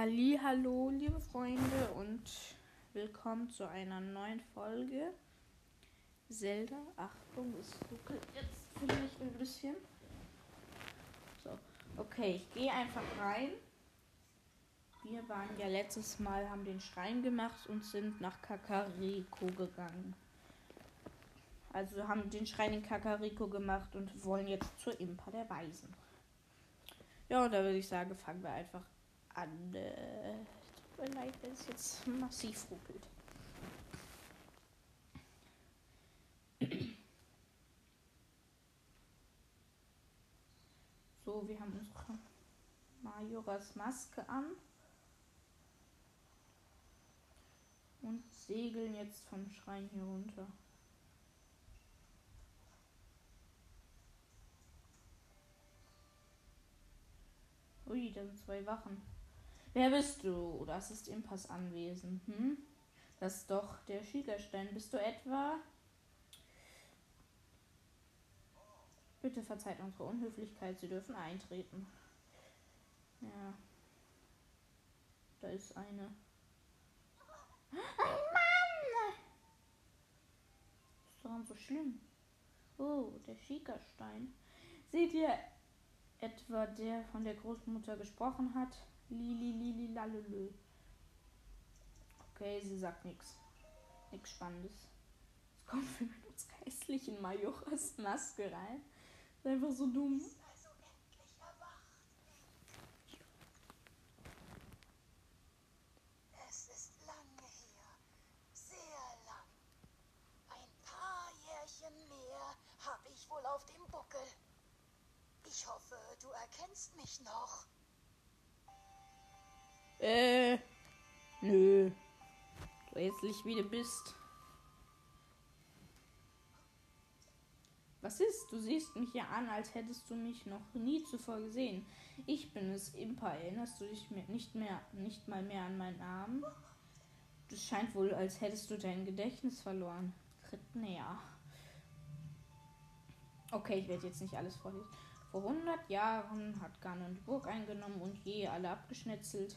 Hallo, liebe Freunde und willkommen zu einer neuen Folge Zelda. Achtung, es ruckelt jetzt vielleicht ein bisschen. So, okay, ich gehe einfach rein. Wir waren ja letztes Mal, haben den Schrein gemacht und sind nach Kakariko gegangen. Also haben den Schrein in Kakariko gemacht und wollen jetzt zur Impa der Weisen. Ja, und da würde ich sagen, fangen wir einfach an. Äh, tut mir leid, wenn es jetzt massiv ruckelt. So, wir haben unsere Majoras Maske an. Und segeln jetzt vom Schrein hier runter. Ui, da sind zwei Wachen. Wer bist du? Das ist Impas Anwesen. Hm? Das ist doch der Schiegerstein. Bist du etwa? Bitte verzeiht unsere Unhöflichkeit. Sie dürfen eintreten. Ja. Da ist eine. Ein Mann! Ist daran so schlimm? Oh, der Schiegerstein. Seht ihr etwa der von der Großmutter gesprochen hat? Lili, Lili, lalülü. Okay, sie sagt nichts. Nichts Spannendes. Es kommt mit uns geistlichen Majoras Maske rein. Ist einfach so dumm. wohl auf dem Buckel. Ich hoffe, du erkennst mich noch. Äh, nö. Du hässlich wie du bist. Was ist? Du siehst mich ja an, als hättest du mich noch nie zuvor gesehen. Ich bin es, Impa. Erinnerst du dich nicht mehr, nicht mal mehr an meinen Namen? Es scheint wohl, als hättest du dein Gedächtnis verloren. Tritt näher. Okay, ich werde jetzt nicht alles vorlesen. Vor 100 Jahren hat Ganon die Burg eingenommen und je alle abgeschnetzelt.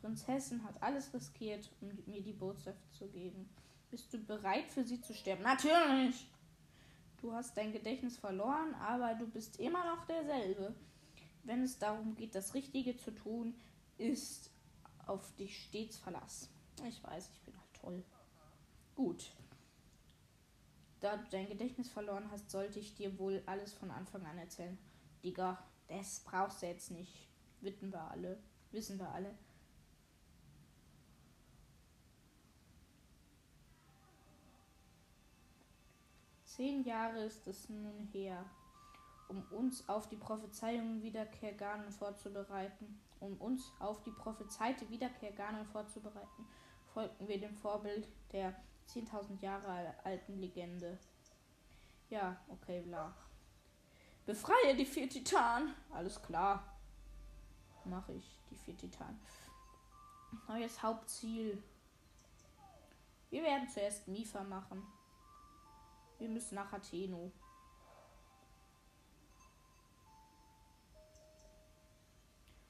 Prinzessin hat alles riskiert, um mir die Botschaft zu geben. Bist du bereit für sie zu sterben? Natürlich! Du hast dein Gedächtnis verloren, aber du bist immer noch derselbe. Wenn es darum geht, das Richtige zu tun, ist auf dich stets Verlass. Ich weiß, ich bin halt toll. Gut. Da du dein Gedächtnis verloren hast, sollte ich dir wohl alles von Anfang an erzählen. Digga, das brauchst du jetzt nicht. Wissen wir alle. Wissen wir alle. Zehn Jahre ist es nun her, um uns auf die Prophezeiung Wiederkehr Ganon vorzubereiten. Um uns auf die prophezeite Wiederkehr Ganon vorzubereiten, folgten wir dem Vorbild der 10.000 Jahre alten Legende. Ja, okay, bla. Befreie die vier Titanen. Alles klar. Mache ich, die vier Titanen. Neues Hauptziel. Wir werden zuerst Mifa machen. Wir müssen nach Atheno.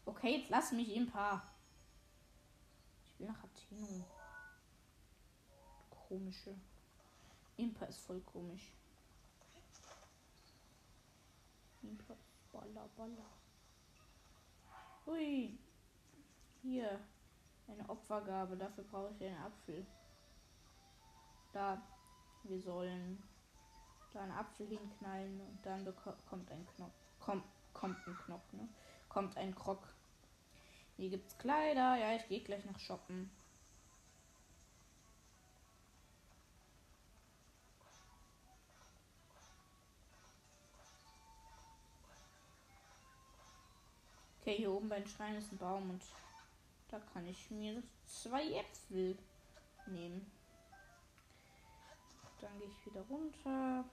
Okay, jetzt lass mich ein paar. Ich will nach Atheno. Komische. Impa ist voll komisch. Impa baller, baller. Hui. Hier. Eine Opfergabe. Dafür brauche ich einen Apfel. Da. Wir sollen da einen Apfel hinknallen und dann beko- kommt ein Knopf. Kommt, kommt ein Knopf, ne? Kommt ein Krog. Hier gibt's Kleider. Ja, ich gehe gleich nach shoppen. Okay, hier oben beim Schrein ist ein Baum und da kann ich mir zwei Äpfel nehmen. Dann gehe ich wieder runter.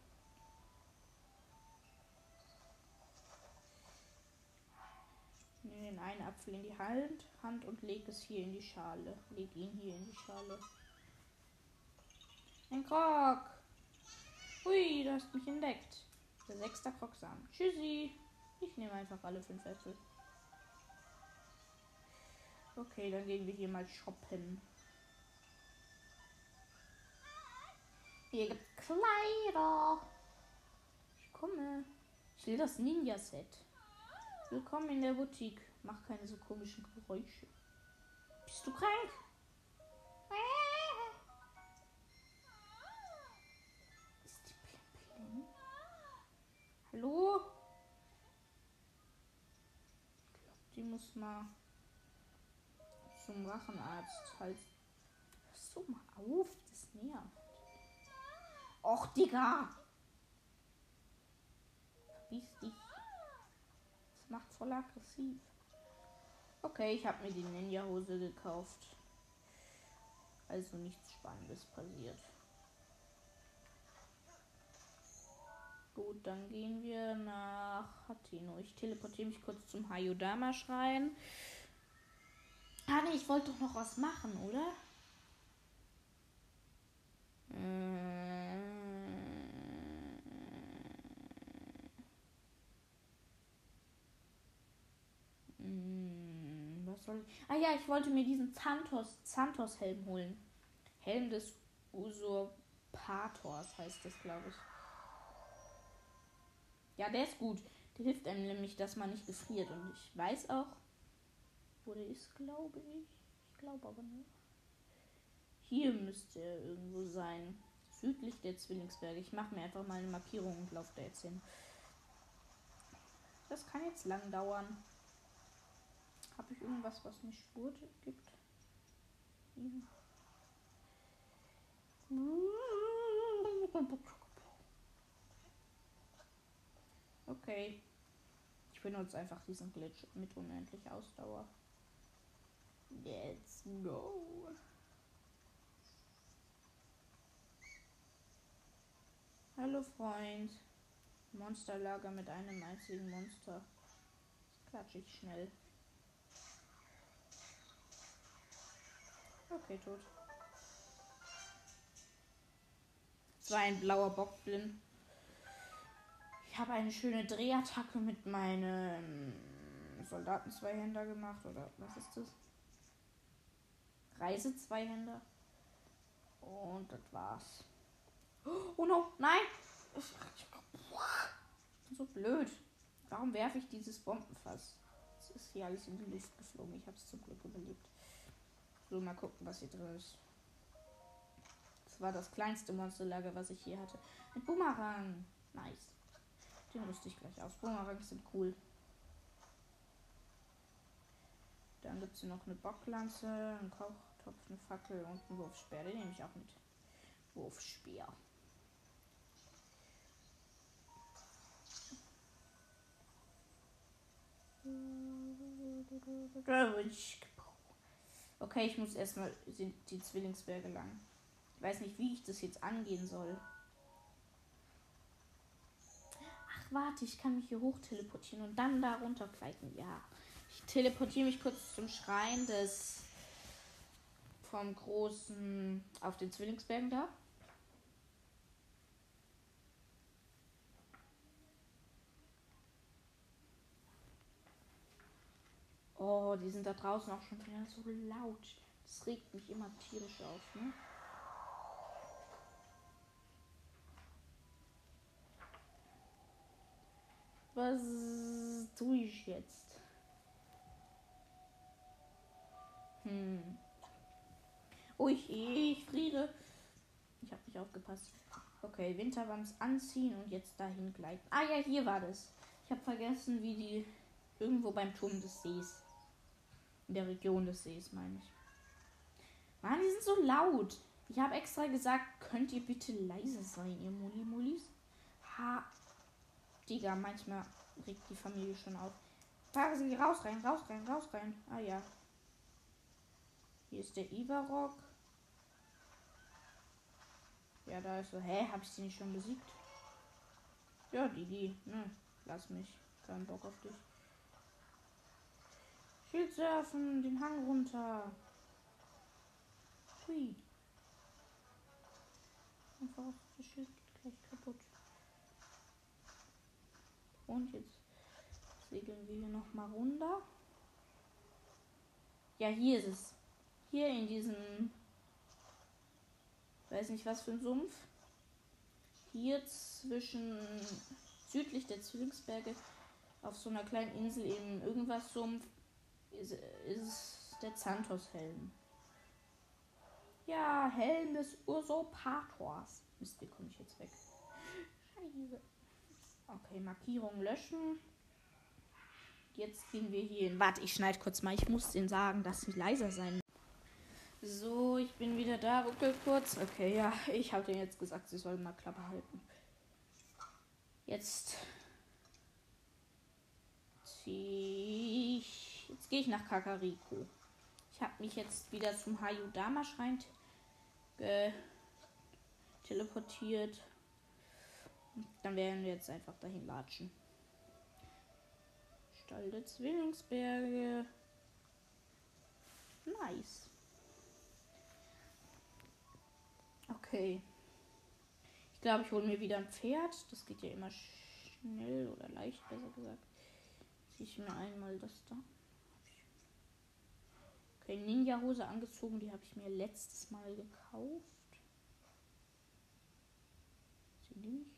Nehme den einen Apfel in die Hand, Hand und lege es hier in die Schale. Leg ihn hier in die Schale. Ein Krog! Hui, du hast mich entdeckt. Der sechste Krogsamen. Tschüssi. Ich nehme einfach alle fünf Äpfel. Okay, dann gehen wir hier mal shoppen. Hier gibt's Kleider. Ich komme. Ich will das Ninja-Set. Willkommen in der Boutique. Mach keine so komischen Geräusche. Bist du krank? Ist die Plim? Hallo? Ich glaube, die muss mal zum Rachenarzt. Halt. Hörst du mal auf? Das nervt. Och, Digga! Verbiss dich. Macht voll aggressiv. Okay, ich habe mir die Ninja-Hose gekauft. Also nichts Spannendes passiert. Gut, dann gehen wir nach Hateno. Ich teleportiere mich kurz zum Hayodama-Schrein. Ah, nee, ich wollte doch noch was machen, oder? Hm, soll ich? Ah ja, ich wollte mir diesen Santos, Santos Helm holen. Helm des Usurpators heißt das, glaube ich. Ja, der ist gut. Der hilft einem nämlich, dass man nicht gefriert. Und ich weiß auch, wo der ist, glaube ich. Ich glaube aber nicht. Hier müsste er irgendwo sein. Südlich der Zwillingsberge. Ich mache mir einfach mal eine Markierung und laufe da jetzt hin. Das kann jetzt lang dauern. Habe ich irgendwas, was eine Spur gibt? Okay. Ich benutze einfach diesen Glitch mit unendlicher Ausdauer. Let's go. Hallo Freund. Monsterlager mit einem einzigen Monster. Das klatsche ich schnell. Okay, tot. Es war ein blauer Bockblin. Ich habe eine schöne Drehattacke mit meinem Soldaten-Zweihänder gemacht. Oder was ist das? Reise-Zweihänder. Und das war's. Oh no, nein! Ich bin so blöd. Warum werfe ich dieses Bombenfass? Es ist hier alles in die Luft geflogen. Ich habe es zum Glück überlebt. So, mal gucken, was hier drin ist. Das war das kleinste Monsterlager, was ich hier hatte. Ein Boomerang. Nice. Den rüste ich gleich aus. Boomerangs sind cool. Dann gibt es hier noch eine Bocklanze, einen Kochtopf, eine Fackel und einen Wurfspeer. Den nehme ich auch mit. Wurfspeer. Okay, ich muss erstmal die Zwillingsberge lang. Ich weiß nicht, wie ich das jetzt angehen soll. Ach, warte, ich kann mich hier hoch teleportieren und dann da runtergleiten. Ja. Ich teleportiere mich kurz zum Schrein des vom großen auf den Zwillingsbergen da. Oh, die sind da draußen auch schon wieder so laut. Das regt mich immer tierisch auf, ne? Was tue ich jetzt? Hm. Oh, ich, ich friere. Ich habe nicht aufgepasst. Okay, Winterwams anziehen und jetzt dahin gleiten. Ah ja, hier war das. Ich habe vergessen, wie die irgendwo beim Turm des Sees. In der Region des Sees, meine ich. Mann, die sind so laut. Ich habe extra gesagt, könnt ihr bitte leise sein, ihr Mulli-Mullis? Ha. Digga, manchmal regt die Familie schon auf. Fahren Sie raus rein, raus rein, raus rein. Ah ja. Hier ist der Ivarok. Ja, da ist so. Hä, hab ich sie nicht schon besiegt? Ja, Digi. Ne, lass mich. Kein Bock auf dich. Surfen, den Hang runter. Hui. Einfach das Schild geht gleich kaputt. Und jetzt segeln wir hier nochmal runter. Ja, hier ist es. Hier in diesem, weiß nicht was für ein Sumpf. Hier zwischen südlich der Zwillingsberge auf so einer kleinen Insel eben irgendwas Sumpf ist, ist der Xanthos-Helm. Ja, Helm des Usurpators. Mist, wie komme ich jetzt weg? Scheiße. Okay, Markierung löschen. Jetzt gehen wir hier hin. Warte, ich schneide kurz mal. Ich muss denen sagen, dass sie leiser sein. So, ich bin wieder da. Ruckel kurz. Okay, ja, ich habe denen jetzt gesagt, sie sollen mal Klappe halten. Jetzt ziehe. Jetzt gehe ich nach Kakariko. Ich habe mich jetzt wieder zum Hayudama-Schrein teleportiert. Dann werden wir jetzt einfach dahin latschen. Stall der Zwillingsberge. Nice. Okay. Ich glaube, ich hole mir wieder ein Pferd. Das geht ja immer schnell oder leicht, besser gesagt. Ziehe ich mir einmal das da. Okay, Ninja-Hose angezogen. Die habe ich mir letztes Mal gekauft. Sie die nicht?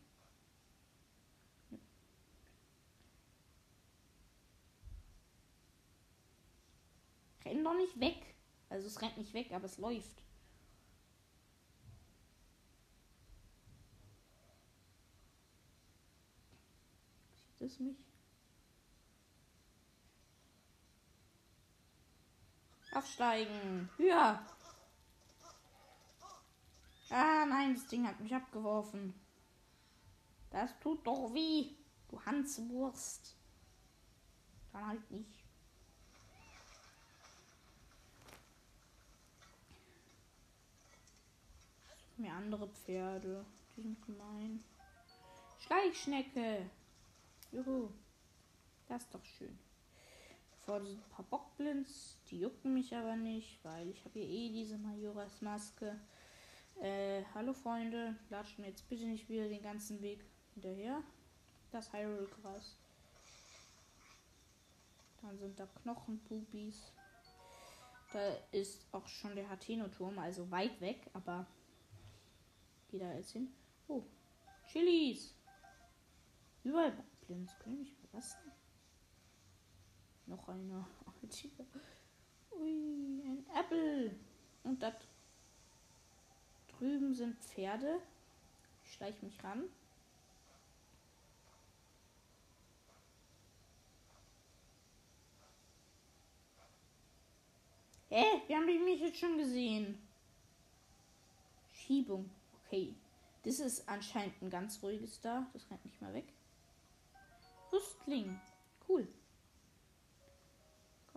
Renn doch nicht weg. Also es rennt nicht weg, aber es läuft. Sieht es mich? Aufsteigen. Ja. Ah, nein, das Ding hat mich abgeworfen. Das tut doch weh, du Hanswurst. Dann halt nicht. Mir andere Pferde. Die sind gemein. Schleichschnecke. Juhu. Das ist doch schön. Vorne sind ein paar Bockblinds. Die jucken mich aber nicht, weil ich habe hier eh diese Majoras Maske. Äh, hallo Freunde. Latschen jetzt bitte nicht wieder den ganzen Weg hinterher. Das Hyrule-Gras. Dann sind da Knochenpupis. Da ist auch schon der Hateno-Turm, also weit weg, aber Geh da jetzt hin. Oh, Chilis. Überall Backblends. Können mich verlassen? Noch einer. Ui, ein Apple. Und da drüben sind Pferde. Ich schleiche mich ran. Hä? Hey, wir haben mich jetzt schon gesehen. Schiebung. Okay. Das ist anscheinend ein ganz ruhiges da. Das rennt nicht mal weg. Rüstling. Cool.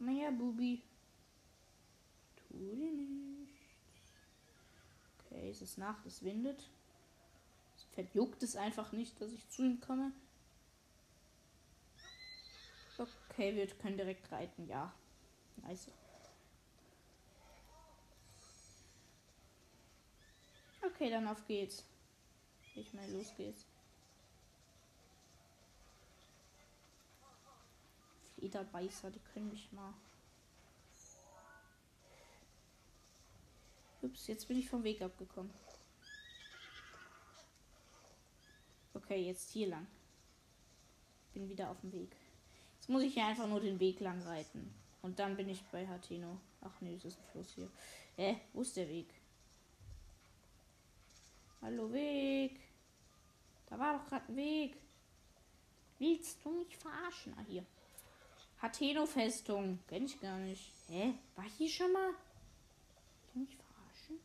Komm her, Bubi. Tu dir nichts. Okay, es ist Nacht, es windet. Das Pferd es einfach nicht, dass ich zu ihm komme. Okay, wir können direkt reiten, ja. Nice. Okay, dann auf geht's. Ich meine, los geht's. Flederbeißer, die können mich mal. Ups, jetzt bin ich vom Weg abgekommen. Okay, jetzt hier lang. Bin wieder auf dem Weg. Jetzt muss ich hier einfach nur den Weg lang reiten. Und dann bin ich bei Hatino. Ach nee, das ist ein Fluss hier. Hä? Wo ist der Weg? Hallo Weg. Da war doch gerade ein Weg. Willst du mich verarschen? Ah, hier. Hateno-Festung. Kenn ich gar nicht. Hä? War hier schon mal? Willst du mich verarschen?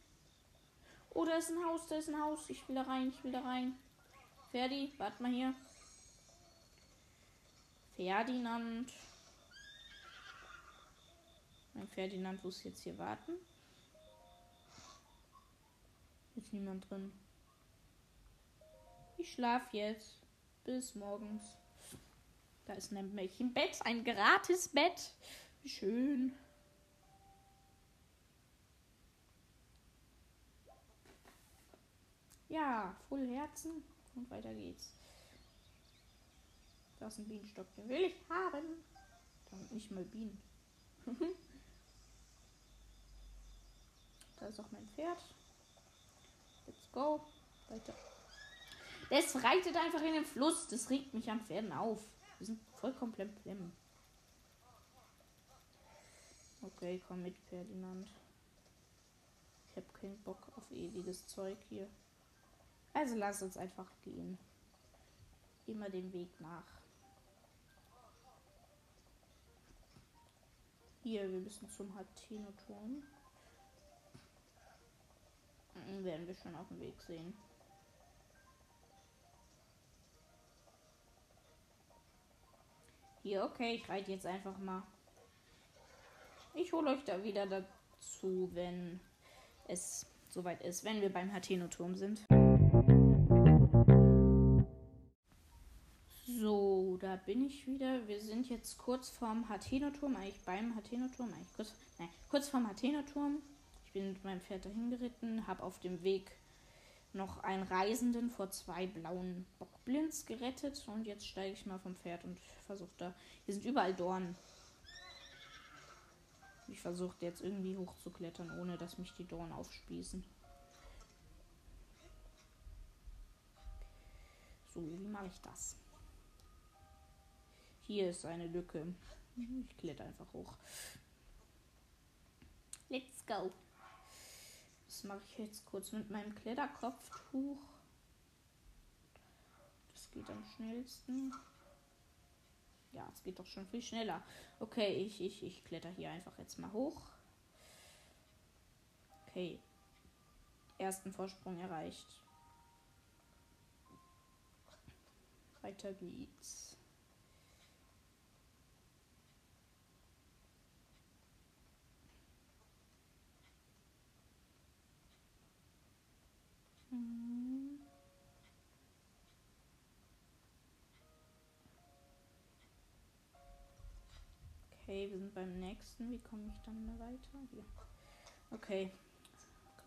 Oh, da ist ein Haus, da ist ein Haus. Ich will da rein, ich will da rein. Ferdi, warte mal hier. Ferdinand. Mein Ferdinand muss jetzt hier warten. Ist niemand drin. Ich schlaf jetzt. Bis morgens. Da ist nämlich ein Bett, ein gratis Bett. Wie schön. Ja, voll Herzen. Und weiter geht's. Da ist ein Bienenstock, den will ich haben. Da sind nicht mal Bienen. da ist auch mein Pferd. Let's go. Weiter. Das reitet einfach in den Fluss. Das regt mich am Pferden auf. Wir sind vollkommen plem. Okay, komm mit, Ferdinand. Ich habe keinen Bock auf ewiges Zeug hier. Also lass uns einfach gehen. Immer den Weg nach. Hier, wir müssen zum Hateno-Turm. Werden wir schon auf dem Weg sehen. Hier, okay, ich reite jetzt einfach mal. Ich hole euch da wieder dazu, wenn es soweit ist, wenn wir beim Hateno-Turm sind. So, da bin ich wieder. Wir sind jetzt kurz vorm Hateno-Turm, eigentlich beim Hateno-Turm, eigentlich kurz, nein, kurz vorm Hateno-Turm. Ich bin mit meinem Pferd dahin geritten, habe auf dem Weg noch einen Reisenden vor zwei blauen Bockblinds gerettet und jetzt steige ich mal vom Pferd und versuche da. Hier sind überall Dornen. Ich versuche jetzt irgendwie hochzuklettern, ohne dass mich die Dornen aufspießen. So, wie mache ich das? Hier ist eine Lücke. Ich kletter einfach hoch. Let's go. Das mache ich jetzt kurz mit meinem Kletterkopftuch. Geht am schnellsten. Ja, es geht doch schon viel schneller. Okay, ich, ich, ich kletter hier einfach jetzt mal hoch. Okay. Ersten Vorsprung erreicht. Weiter geht's. Mhm. Okay, wir sind beim nächsten. Wie komme ich dann weiter? Hier. Okay.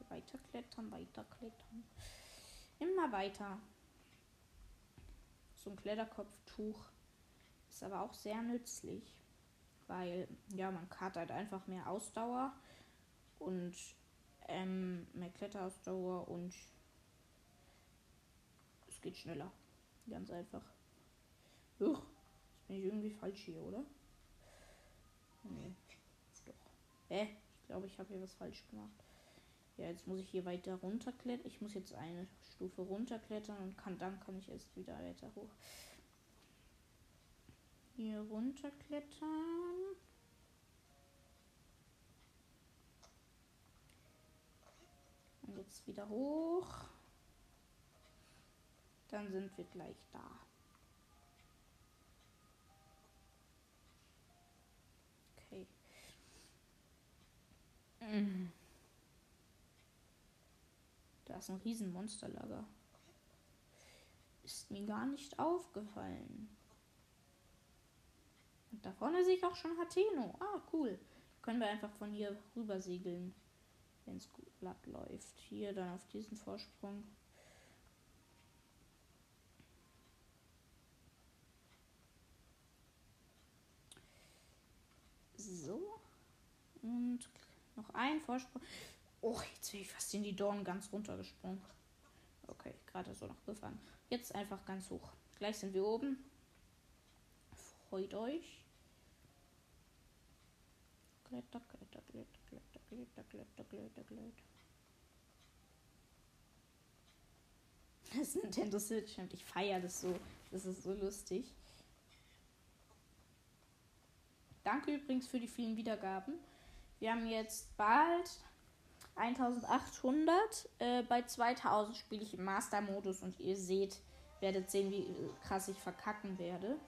Weiter klettern, weiter klettern. Immer weiter. So ein Kletterkopftuch ist aber auch sehr nützlich, weil ja, man hat halt einfach mehr Ausdauer und ähm, mehr Kletterausdauer und es geht schneller. Ganz einfach. Uch, jetzt bin ich irgendwie falsch hier, oder? Nee. Doch. Hä? Ich glaube, ich habe hier was falsch gemacht. Ja, jetzt muss ich hier weiter runterklettern. Ich muss jetzt eine Stufe runterklettern und kann dann kann ich erst wieder weiter hoch. Hier runterklettern. Und jetzt wieder hoch. Dann sind wir gleich da. Da ist ein riesen Monsterlager. Ist mir gar nicht aufgefallen. Und da vorne sehe ich auch schon Hateno. Ah, cool. Können wir einfach von hier rüber segeln, wenn es gut glatt läuft. Hier dann auf diesen Vorsprung. So. Und noch ein Vorsprung. Oh, jetzt bin ich fast in die Dornen ganz runtergesprungen. Okay, gerade so noch gefahren. Jetzt einfach ganz hoch. Gleich sind wir oben. Freut euch. Kletter, kletter, kletter, kletter, kletter, kletter, kletter, kletter. Das Nintendo Switch und ich feiere das so. Das ist so lustig. Danke übrigens für die vielen Wiedergaben. Wir haben jetzt bald 1800. Äh, bei 2000 spiele ich im Master-Modus und ihr seht, werdet sehen, wie krass ich verkacken werde.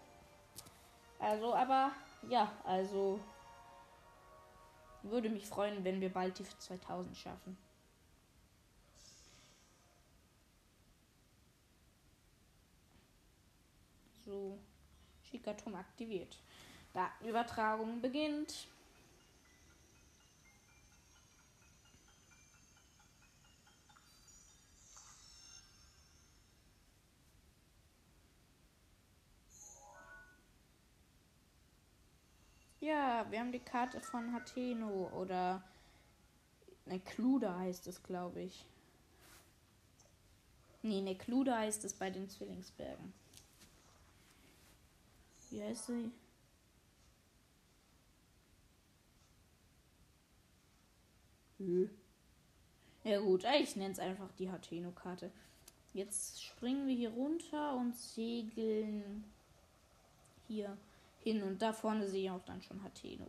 Also, aber ja, also würde mich freuen, wenn wir bald die 2000 schaffen. So, Schickertum aktiviert. Datenübertragung beginnt. Ja, wir haben die Karte von Hateno oder Nekluda heißt es, glaube ich. Nee, Nekluda heißt es bei den Zwillingsbergen. Wie heißt sie? Hm. Ja gut, ich nenne es einfach die Hateno-Karte. Jetzt springen wir hier runter und segeln hin. Und da vorne sehe ich auch dann schon Hateno.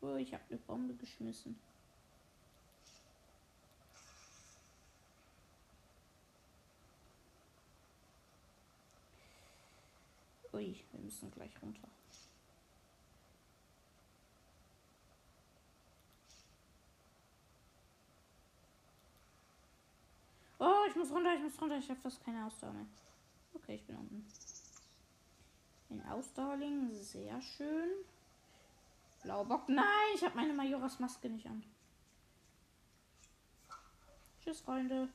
Oh, ich habe eine Bombe geschmissen. Ui, wir müssen gleich runter. Oh, ich muss runter, ich muss runter. Ich habe fast keine Ausdauer mehr. Okay, ich bin unten. Ein Ausdauerling, sehr schön. Blaubock, nein, ich habe meine Majoras Maske nicht an. Tschüss, Freunde.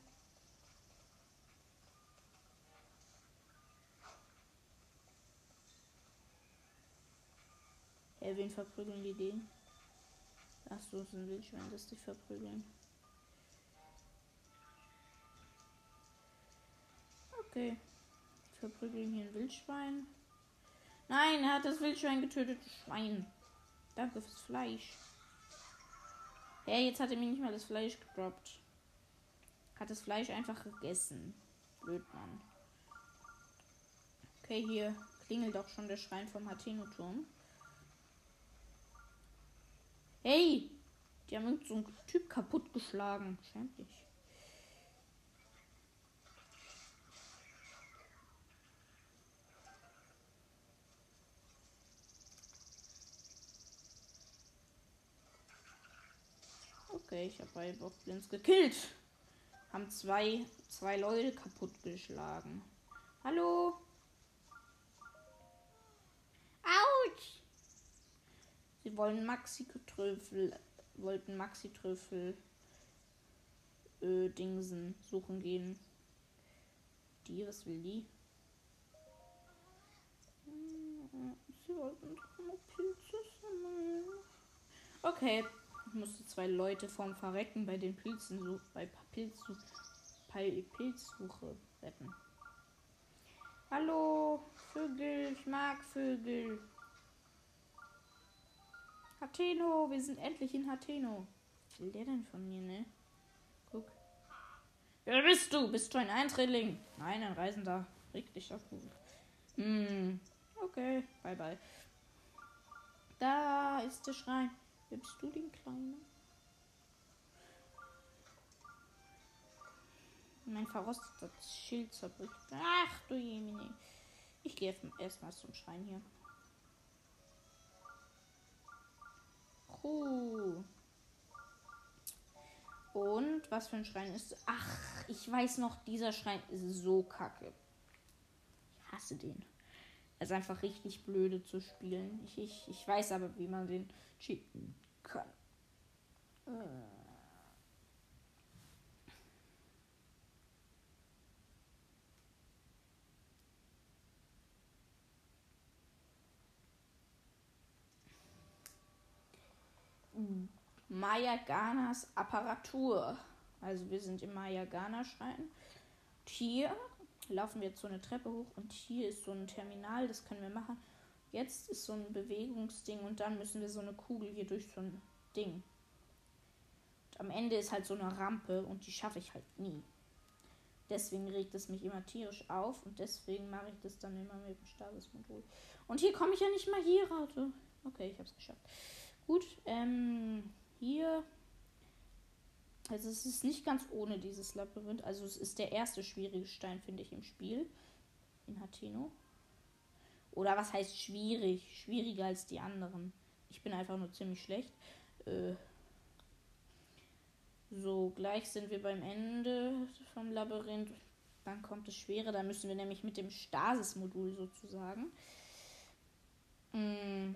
Hey, wen verprügeln die den? Achso, es sind Wildschweine, dass die verprügeln. Okay. Verprügeln hier ein Wildschwein. Nein, er hat das Wildschwein getötet. Schwein. Danke fürs Fleisch. Hey, jetzt hat er mir nicht mal das Fleisch gedroppt. Hat das Fleisch einfach gegessen. Blöd, Mann. Okay, hier klingelt auch schon der Schrein vom Hateno-Turm. Hey! Die haben so einen Typ kaputtgeschlagen. Schändlich. Okay, ich habe bei Bockblins gekillt. Haben zwei, zwei Leute kaputtgeschlagen. Hallo? Autsch! Sie wollen Maxi-Trüffel, wollten Maxi-Trüffel äh, Dingsen suchen gehen. Die, was will die? Sie wollten doch noch Pilze sammeln. Okay, ich musste zwei Leute vom Verrecken bei den Pilzen bei bei Pilzsuche retten. Hallo, Vögel, ich mag Vögel. Hateno, wir sind endlich in Hateno. Was will der denn von mir, ne? Guck. Wer bist du? Bist du ein Eintrilling? Nein, ein Reisender. Reg dich auf. Hm. Okay, bye bye. Da ist der Schrein. Bist du, den Kleinen? Mein verrostetes Schild zerbricht. Ach du Jemine. Ich gehe erstmal zum Schrein hier. Puh. Und was für ein Schrein ist. Ach, ich weiß noch, dieser Schrein ist so kacke. Ich hasse den. Ist einfach richtig blöde zu spielen. Ich, ich, ich weiß aber, wie man den cheaten kann. Mayaganas Apparatur. Also wir sind im Mayagana-Schrein. Hier laufen wir jetzt so eine Treppe hoch und hier ist so ein Terminal, das können wir machen. Jetzt ist so ein Bewegungsding und dann müssen wir so eine Kugel hier durch so ein Ding. Und am Ende ist halt so eine Rampe und die schaffe ich halt nie. Deswegen regt es mich immer tierisch auf und deswegen mache ich das dann immer mit dem Statusmodul. Und hier komme ich ja nicht mal hier raus. Okay, ich habe es geschafft. Gut, ähm, hier. Also es ist nicht ganz ohne dieses Labyrinth. Also es ist der erste schwierige Stein, finde ich, im Spiel. In Hateno. Oder was heißt schwierig? Schwieriger als die anderen. Ich bin einfach nur ziemlich schlecht. Äh so, gleich sind wir beim Ende vom Labyrinth. Dann kommt das Schwere. Da müssen wir nämlich mit dem Stasis-Modul sozusagen. Mm.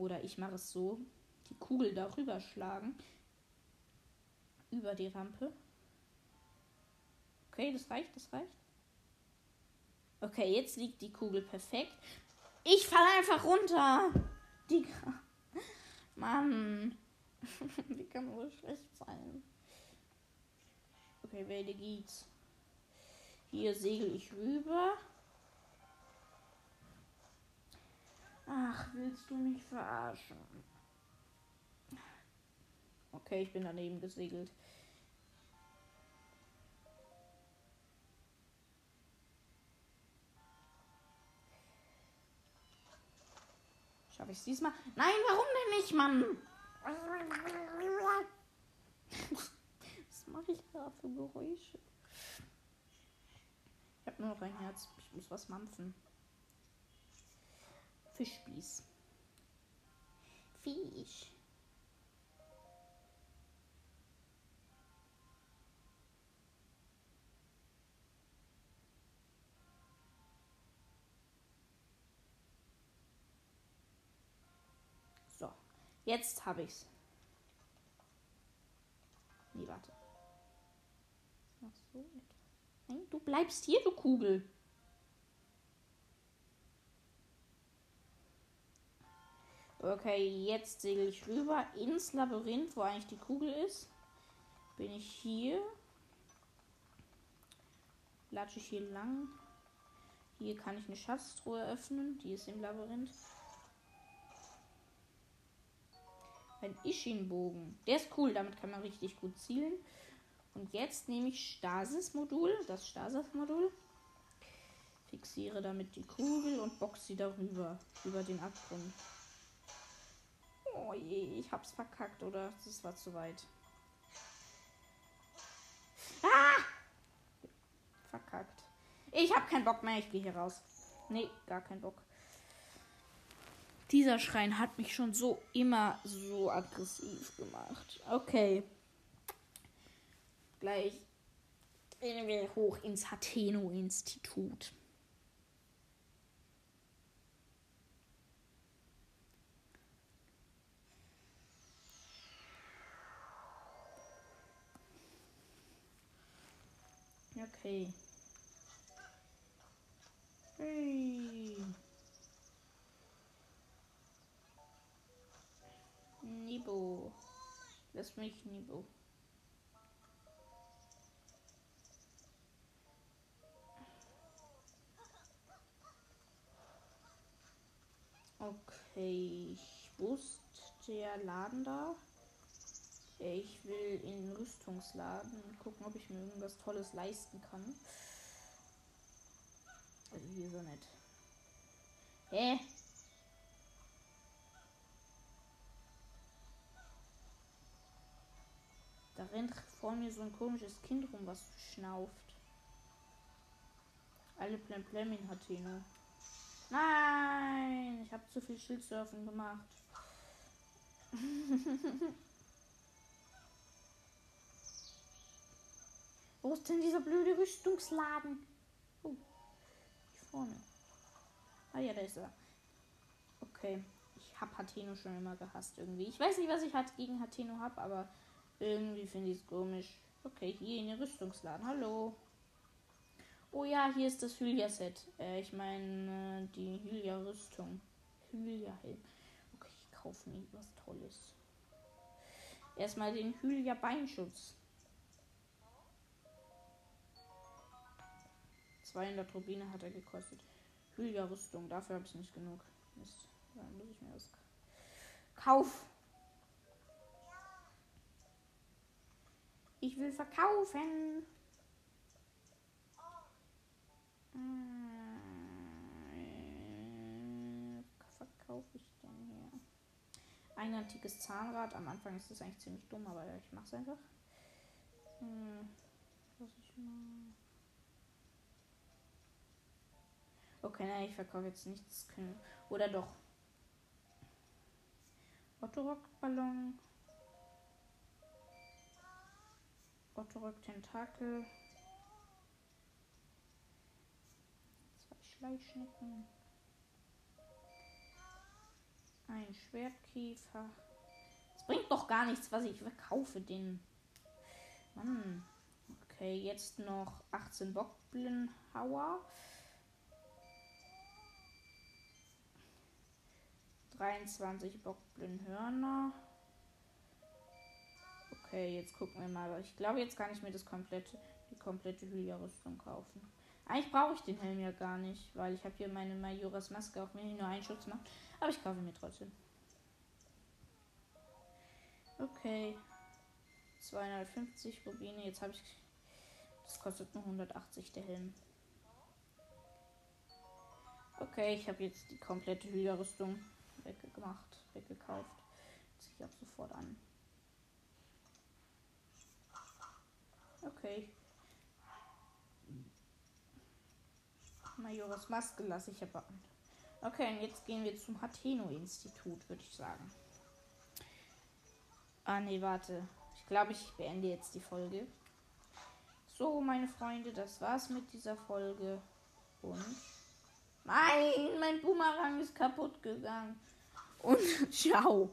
Oder ich mache es so. Die Kugel darüber schlagen. Über die Rampe. Okay, das reicht, das reicht. Okay, jetzt liegt die Kugel perfekt. Ich falle einfach runter. Die. Mann. Wie kann wohl schlecht sein? Okay, weiter geht's. Hier segel ich rüber. Willst du mich verarschen? Okay, ich bin daneben gesegelt. Schaffe ich es diesmal? Nein, warum denn nicht, Mann? Was mache ich da für Geräusche? Ich habe nur noch ein Herz. Ich muss was mampfen. Fischspieß. Fisch. So, jetzt habe ich's. Nee, warte. Ach so. Nein, du bleibst hier, du Kugel. Okay, jetzt segel ich rüber ins Labyrinth, wo eigentlich die Kugel ist. Bin ich hier. Latsche ich hier lang. Hier kann ich eine Schatztruhe öffnen. Die ist im Labyrinth. Ein Ishin-Bogen. Der ist cool, damit kann man richtig gut zielen. Und jetzt nehme ich Stasis-Modul, das Stasis-Modul. Fixiere damit die Kugel und box sie darüber, über den Abgrund. Oh je, ich hab's verkackt, oder? Das war zu weit. Ah! Verkackt. Ich hab keinen Bock mehr, ich gehe hier raus. Nee, gar keinen Bock. Dieser Schrein hat mich schon so immer so aggressiv gemacht. Okay. Gleich gehen wir hoch ins Hateno-Institut. Okay. Hey. Nibo. Lass mich, Nibo. Okay, ich wusste der Laden da. Ich will in den Rüstungsladen und gucken, ob ich mir irgendwas Tolles leisten kann. Also hier so nett. Hä? Da rennt vor mir so ein komisches Kind rum, was schnauft. Alle Plemplem hat hier nur. Nein, ich habe zu viel Schildsurfen gemacht. Wo ist denn dieser blöde Rüstungsladen? Oh, hier vorne. Ah ja, da ist er. Okay, ich habe Hateno schon immer gehasst irgendwie. Ich weiß nicht, was ich gegen Hateno habe, aber irgendwie finde ich es komisch. Okay, hier in den Rüstungsladen. Hallo. Oh ja, hier ist das Hylia-Set. Äh, ich meine, die Hylia-Rüstung. Hylia-Helm. Okay, ich kaufe mir was Tolles. Erstmal den Hylia-Beinschutz. 200 Rubine hat er gekostet. Hylia-Rüstung. Dafür habe ich nicht genug. Mist. Dann muss ich mir das kaufen. Ich will verkaufen. Äh, verkaufe ich denn hier? Ein antikes Zahnrad. Am Anfang ist das eigentlich ziemlich dumm, aber ich mache es einfach. Hm, was ich mal. Okay, nein, ich verkaufe jetzt nichts. Oder doch. Otto-Rock-Ballon. Otto-Rock-Tentakel. Fleischschnecken. Ein Schwertkäfer. Es bringt doch gar nichts, was ich verkaufe, den. Mann. Okay, jetzt noch 18 Bockblinhauer. 23 Bockblinhörner. Okay, jetzt gucken wir mal. Ich glaube, jetzt kann ich mir das komplette, die komplette Hylia-Rüstung kaufen. Eigentlich brauche ich den Helm ja gar nicht, weil ich habe hier meine Majoras Maske auf mir nur einen Schutz macht. Aber ich kaufe mir trotzdem. Okay. 250 Rubine. Jetzt habe ich. Das kostet nur 180 der Helm. Okay, ich habe jetzt die komplette Hylia-Rüstung weggemacht, weggekauft. Ziehe ich auch sofort an. Okay. Majoras Maske lasse ich aber an. Okay, und jetzt gehen wir zum Hateno-Institut, würde ich sagen. Ah, nee, warte. Ich glaube, ich beende jetzt die Folge. So, meine Freunde, das war's mit dieser Folge. Und. Nein, mein Boomerang ist kaputt gegangen. Und ciao.